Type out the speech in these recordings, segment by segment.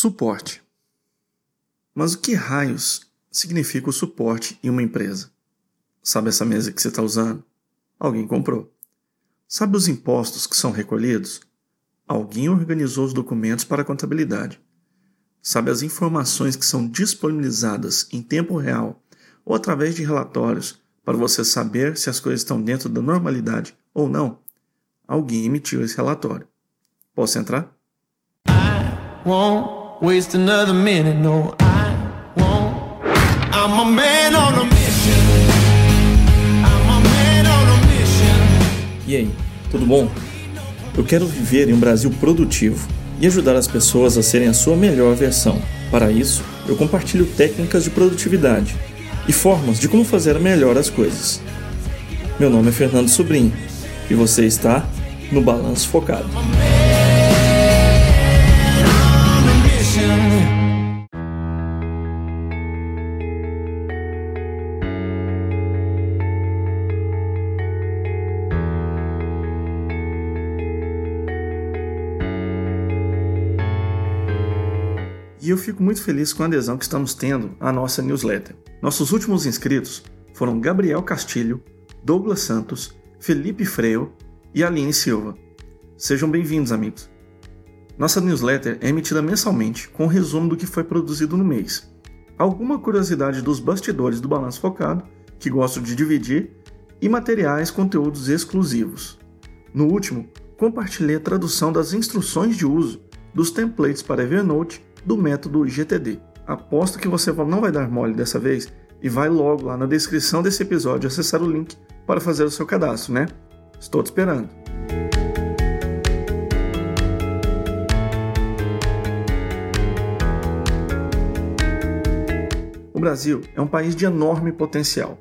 Suporte. Mas o que raios significa o suporte em uma empresa? Sabe essa mesa que você está usando? Alguém comprou. Sabe os impostos que são recolhidos? Alguém organizou os documentos para a contabilidade. Sabe as informações que são disponibilizadas em tempo real ou através de relatórios para você saber se as coisas estão dentro da normalidade ou não? Alguém emitiu esse relatório. Posso entrar? I waste another minute, no, I won't. I'm a man on a mission. I'm a man on a mission. E aí, tudo bom? Eu quero viver em um Brasil produtivo e ajudar as pessoas a serem a sua melhor versão. Para isso, eu compartilho técnicas de produtividade e formas de como fazer melhor as coisas. Meu nome é Fernando Sobrinho e você está no Balanço Focado. E eu fico muito feliz com a adesão que estamos tendo à nossa newsletter. Nossos últimos inscritos foram Gabriel Castilho, Douglas Santos, Felipe Freio e Aline Silva. Sejam bem-vindos, amigos. Nossa newsletter é emitida mensalmente com um resumo do que foi produzido no mês, alguma curiosidade dos bastidores do Balanço Focado, que gosto de dividir, e materiais, conteúdos exclusivos. No último, compartilhei a tradução das instruções de uso dos templates para Evernote do método GTD. Aposto que você não vai dar mole dessa vez e vai logo lá na descrição desse episódio acessar o link para fazer o seu cadastro, né? Estou te esperando. O Brasil é um país de enorme potencial.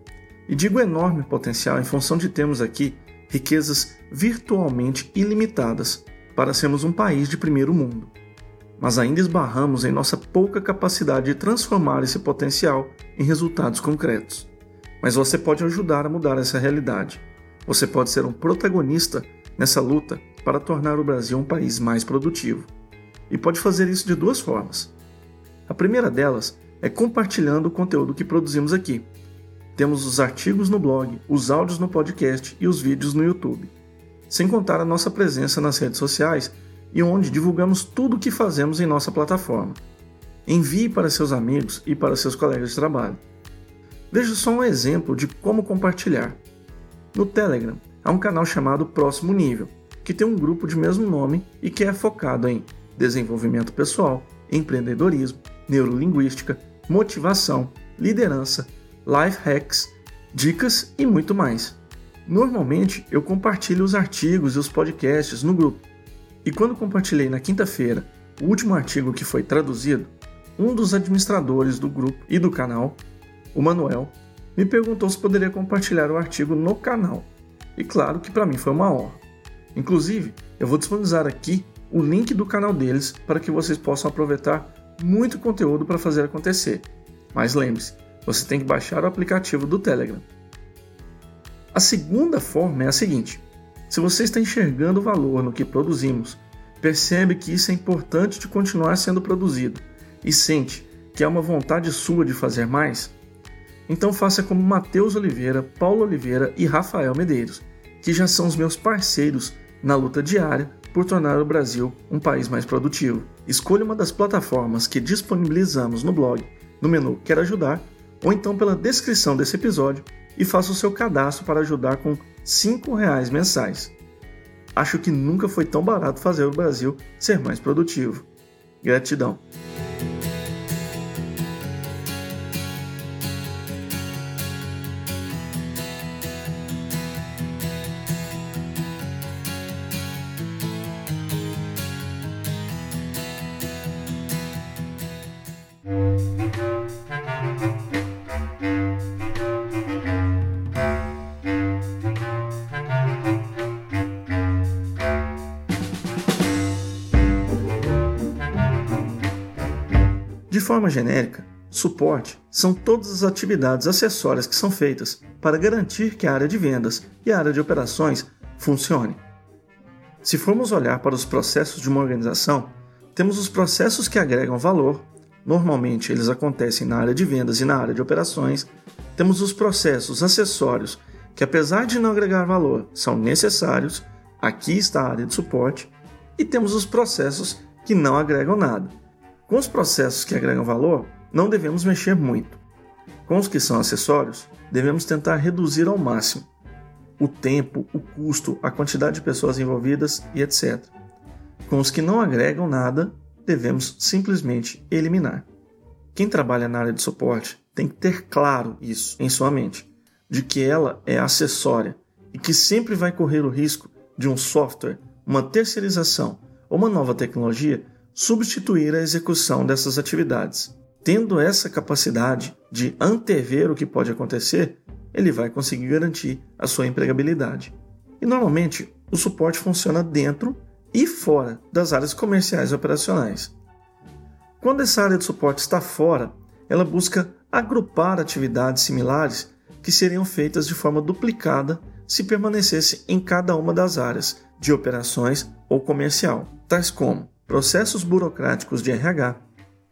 E digo enorme potencial em função de termos aqui riquezas virtualmente ilimitadas para sermos um país de primeiro mundo mas ainda esbarramos em nossa pouca capacidade de transformar esse potencial em resultados concretos. Mas você pode ajudar a mudar essa realidade. Você pode ser um protagonista nessa luta para tornar o Brasil um país mais produtivo. E pode fazer isso de duas formas. A primeira delas é compartilhando o conteúdo que produzimos aqui. Temos os artigos no blog, os áudios no podcast e os vídeos no YouTube. Sem contar a nossa presença nas redes sociais e onde divulgamos tudo o que fazemos em nossa plataforma. Envie para seus amigos e para seus colegas de trabalho. Veja só um exemplo de como compartilhar. No Telegram, há um canal chamado Próximo Nível, que tem um grupo de mesmo nome e que é focado em desenvolvimento pessoal, empreendedorismo, neurolinguística, motivação, liderança, life hacks, dicas e muito mais. Normalmente eu compartilho os artigos e os podcasts no grupo, e quando compartilhei na quinta-feira o último artigo que foi traduzido, um dos administradores do grupo e do canal, o Manuel, me perguntou se poderia compartilhar o artigo no canal. E claro que para mim foi uma honra. Inclusive, eu vou disponibilizar aqui o link do canal deles para que vocês possam aproveitar muito conteúdo para fazer acontecer. Mas lembre-se, você tem que baixar o aplicativo do Telegram. A segunda forma é a seguinte: se você está enxergando valor no que produzimos, percebe que isso é importante de continuar sendo produzido e sente que há uma vontade sua de fazer mais, então faça como Matheus Oliveira, Paulo Oliveira e Rafael Medeiros, que já são os meus parceiros na luta diária por tornar o Brasil um país mais produtivo. Escolha uma das plataformas que disponibilizamos no blog, no menu Quer Ajudar, ou então pela descrição desse episódio e faça o seu cadastro para ajudar com R$ reais mensais. Acho que nunca foi tão barato fazer o Brasil ser mais produtivo. Gratidão. De forma genérica, suporte são todas as atividades acessórias que são feitas para garantir que a área de vendas e a área de operações funcione. Se formos olhar para os processos de uma organização, temos os processos que agregam valor, normalmente eles acontecem na área de vendas e na área de operações. Temos os processos acessórios, que apesar de não agregar valor, são necessários, aqui está a área de suporte. E temos os processos que não agregam nada. Com os processos que agregam valor, não devemos mexer muito. Com os que são acessórios, devemos tentar reduzir ao máximo o tempo, o custo, a quantidade de pessoas envolvidas e etc. Com os que não agregam nada, devemos simplesmente eliminar. Quem trabalha na área de suporte tem que ter claro isso em sua mente, de que ela é acessória e que sempre vai correr o risco de um software, uma terceirização ou uma nova tecnologia substituir a execução dessas atividades. Tendo essa capacidade de antever o que pode acontecer, ele vai conseguir garantir a sua empregabilidade. E normalmente o suporte funciona dentro e fora das áreas comerciais e operacionais. Quando essa área de suporte está fora, ela busca agrupar atividades similares que seriam feitas de forma duplicada se permanecesse em cada uma das áreas de operações ou comercial, tais como processos burocráticos de RH,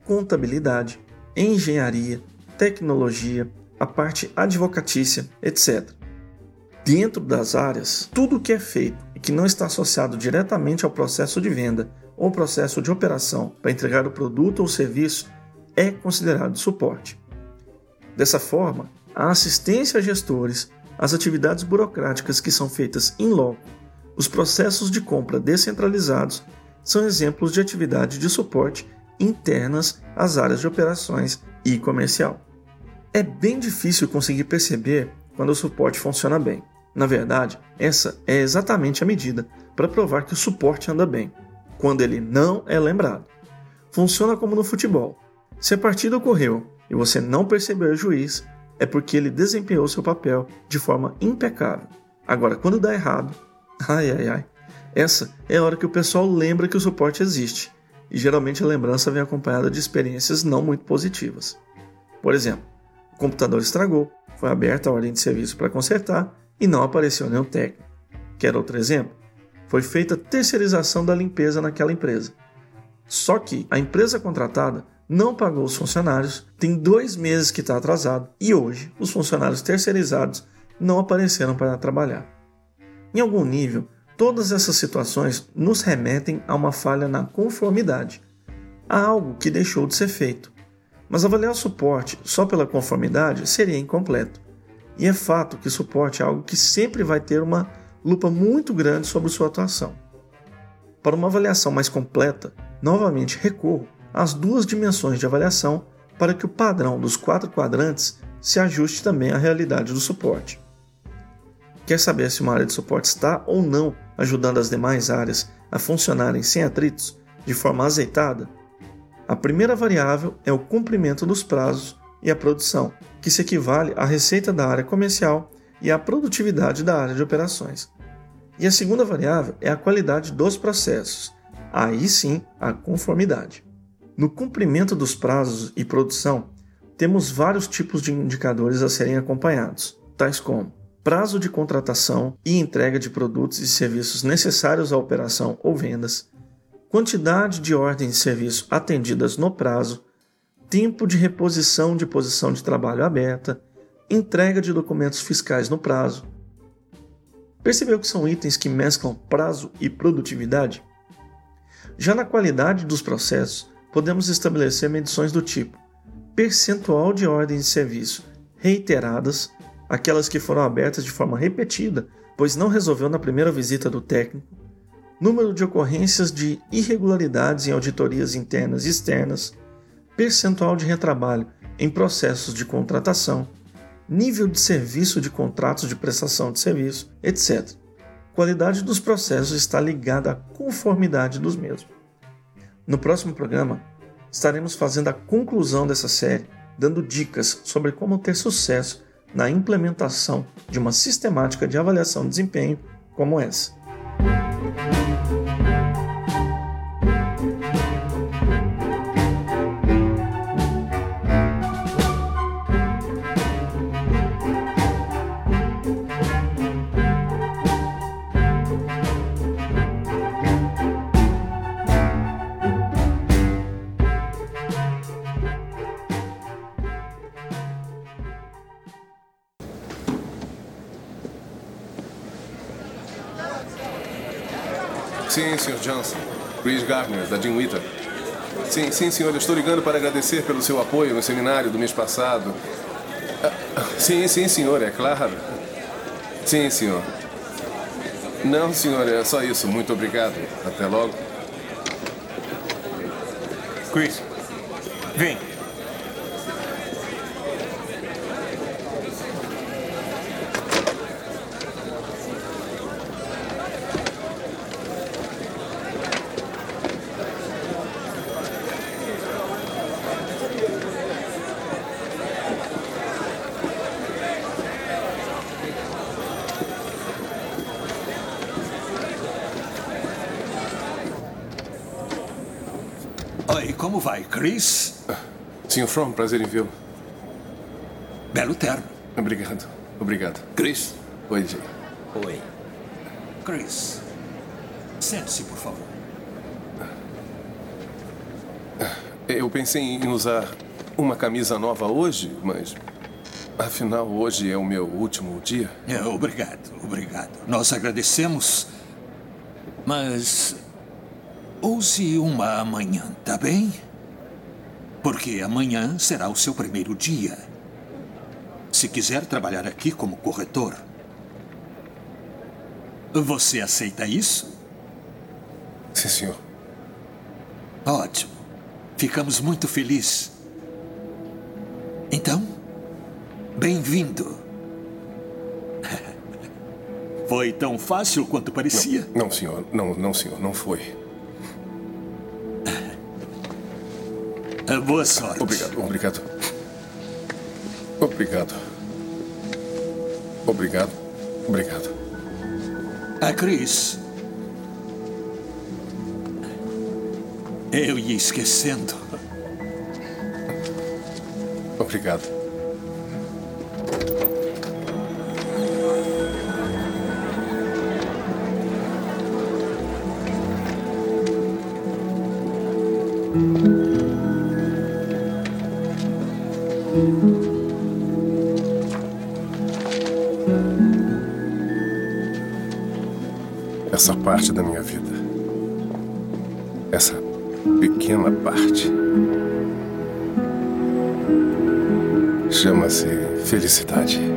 contabilidade, engenharia, tecnologia, a parte advocatícia, etc. Dentro das áreas, tudo o que é feito e que não está associado diretamente ao processo de venda ou processo de operação para entregar o produto ou serviço é considerado suporte. Dessa forma, a assistência a gestores, as atividades burocráticas que são feitas em loco, os processos de compra descentralizados são exemplos de atividade de suporte internas às áreas de operações e comercial. É bem difícil conseguir perceber quando o suporte funciona bem. Na verdade, essa é exatamente a medida para provar que o suporte anda bem, quando ele não é lembrado. Funciona como no futebol. Se a partida ocorreu e você não percebeu o juiz, é porque ele desempenhou seu papel de forma impecável. Agora, quando dá errado, ai ai ai, essa é a hora que o pessoal lembra que o suporte existe, e geralmente a lembrança vem acompanhada de experiências não muito positivas. Por exemplo, o computador estragou, foi aberta a ordem de serviço para consertar e não apareceu nenhum técnico. Quer outro exemplo? Foi feita terceirização da limpeza naquela empresa. Só que a empresa contratada não pagou os funcionários, tem dois meses que está atrasado e hoje os funcionários terceirizados não apareceram para trabalhar. Em algum nível, todas essas situações nos remetem a uma falha na conformidade, a algo que deixou de ser feito. Mas avaliar o suporte só pela conformidade seria incompleto. E é fato que suporte é algo que sempre vai ter uma lupa muito grande sobre sua atuação. Para uma avaliação mais completa, novamente recorro às duas dimensões de avaliação para que o padrão dos quatro quadrantes se ajuste também à realidade do suporte. Quer saber se uma área de suporte está ou não ajudando as demais áreas a funcionarem sem atritos, de forma azeitada? A primeira variável é o cumprimento dos prazos e a produção, que se equivale à receita da área comercial e à produtividade da área de operações. E a segunda variável é a qualidade dos processos, aí sim a conformidade. No cumprimento dos prazos e produção, temos vários tipos de indicadores a serem acompanhados, tais como prazo de contratação e entrega de produtos e serviços necessários à operação ou vendas, quantidade de ordens de serviço atendidas no prazo, tempo de reposição de posição de trabalho aberta, entrega de documentos fiscais no prazo. Percebeu que são itens que mesclam prazo e produtividade? Já na qualidade dos processos, podemos estabelecer medições do tipo percentual de ordens de serviço reiteradas, aquelas que foram abertas de forma repetida, pois não resolveu na primeira visita do técnico, número de ocorrências de irregularidades em auditorias internas e externas, percentual de retrabalho em processos de contratação, nível de serviço de contratos de prestação de serviço, etc. Qualidade dos processos está ligada à conformidade dos mesmos. No próximo programa, estaremos fazendo a conclusão dessa série, dando dicas sobre como ter sucesso na implementação de uma sistemática de avaliação de desempenho como essa. Sim, Sr. Johnson. Chris Gardner, da Jim Witter. Sim, sim, senhor. Eu estou ligando para agradecer pelo seu apoio no seminário do mês passado. Ah, sim, sim, senhor, é claro. Sim, senhor. Não, senhor, é só isso. Muito obrigado. Até logo. Chris, vem. Oi, como vai, Chris? Sr. From, prazer em vê-lo. Belo terno. Obrigado. Obrigado. Chris? Oi, Jay. Oi. Chris, sente-se, por favor. Eu pensei em usar uma camisa nova hoje, mas. Afinal, hoje é o meu último dia. É, obrigado, obrigado. Nós agradecemos. Mas. Use uma amanhã, tá bem? Porque amanhã será o seu primeiro dia. Se quiser trabalhar aqui como corretor, você aceita isso? Sim, senhor. Ótimo. Ficamos muito felizes. Então, bem-vindo. Foi tão fácil quanto parecia. Não, senhor. Não, não, senhor. Não foi. Boa sorte. Obrigado, obrigado. Obrigado. Obrigado. Obrigado. A Cris. Eu ia esquecendo. Obrigado. Essa parte da minha vida. Essa pequena parte. Chama-se felicidade.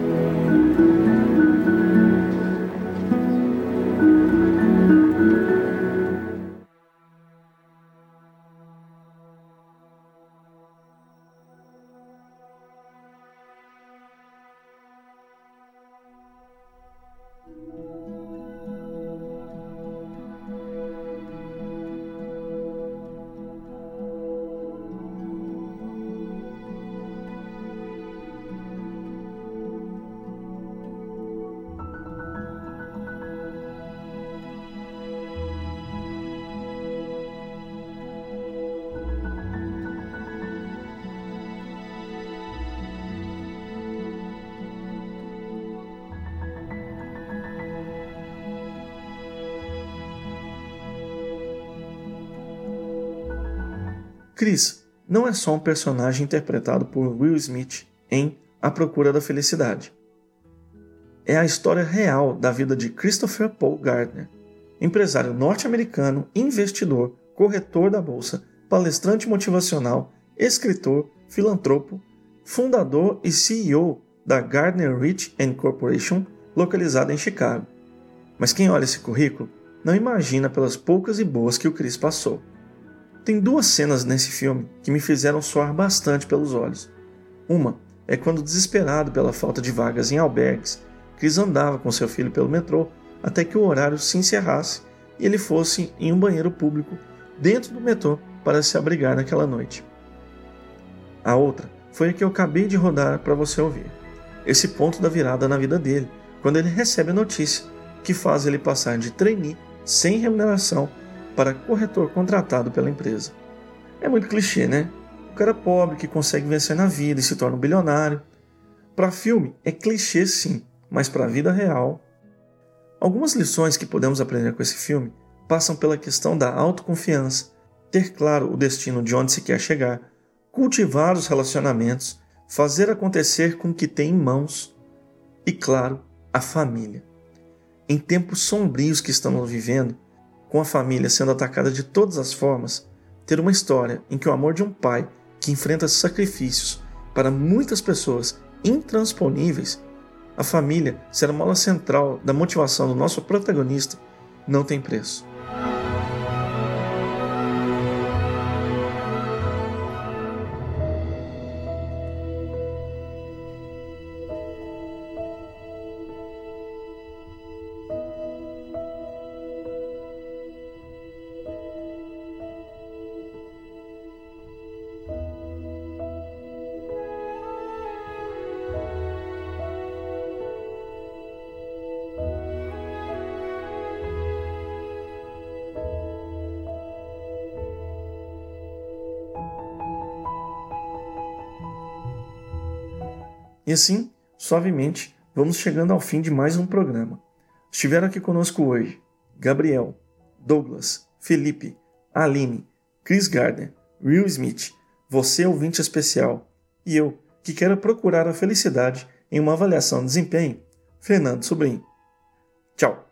Chris não é só um personagem interpretado por Will Smith em A Procura da Felicidade. É a história real da vida de Christopher Paul Gardner, empresário norte-americano, investidor, corretor da bolsa, palestrante motivacional, escritor, filantropo, fundador e CEO da Gardner Rich Corporation, localizada em Chicago. Mas quem olha esse currículo não imagina pelas poucas e boas que o Chris passou. Tem duas cenas nesse filme que me fizeram soar bastante pelos olhos. Uma é quando, desesperado pela falta de vagas em albergues, Chris andava com seu filho pelo metrô até que o horário se encerrasse e ele fosse em um banheiro público dentro do metrô para se abrigar naquela noite. A outra foi a que eu acabei de rodar para você ouvir. Esse ponto da virada na vida dele, quando ele recebe a notícia que faz ele passar de trainee sem remuneração para corretor contratado pela empresa. É muito clichê, né? O cara pobre que consegue vencer na vida e se torna um bilionário. Para filme é clichê sim, mas para a vida real. Algumas lições que podemos aprender com esse filme passam pela questão da autoconfiança, ter claro o destino de onde se quer chegar, cultivar os relacionamentos, fazer acontecer com o que tem em mãos e, claro, a família. Em tempos sombrios que estamos vivendo, com a família sendo atacada de todas as formas, ter uma história em que o amor de um pai que enfrenta sacrifícios para muitas pessoas intransponíveis, a família ser a mola central da motivação do nosso protagonista, não tem preço. E assim, suavemente, vamos chegando ao fim de mais um programa. Estiveram aqui conosco hoje Gabriel, Douglas, Felipe, Aline, Chris Gardner, Will Smith, você ouvinte especial, e eu, que quero procurar a felicidade em uma avaliação de desempenho, Fernando Sobrinho. Tchau!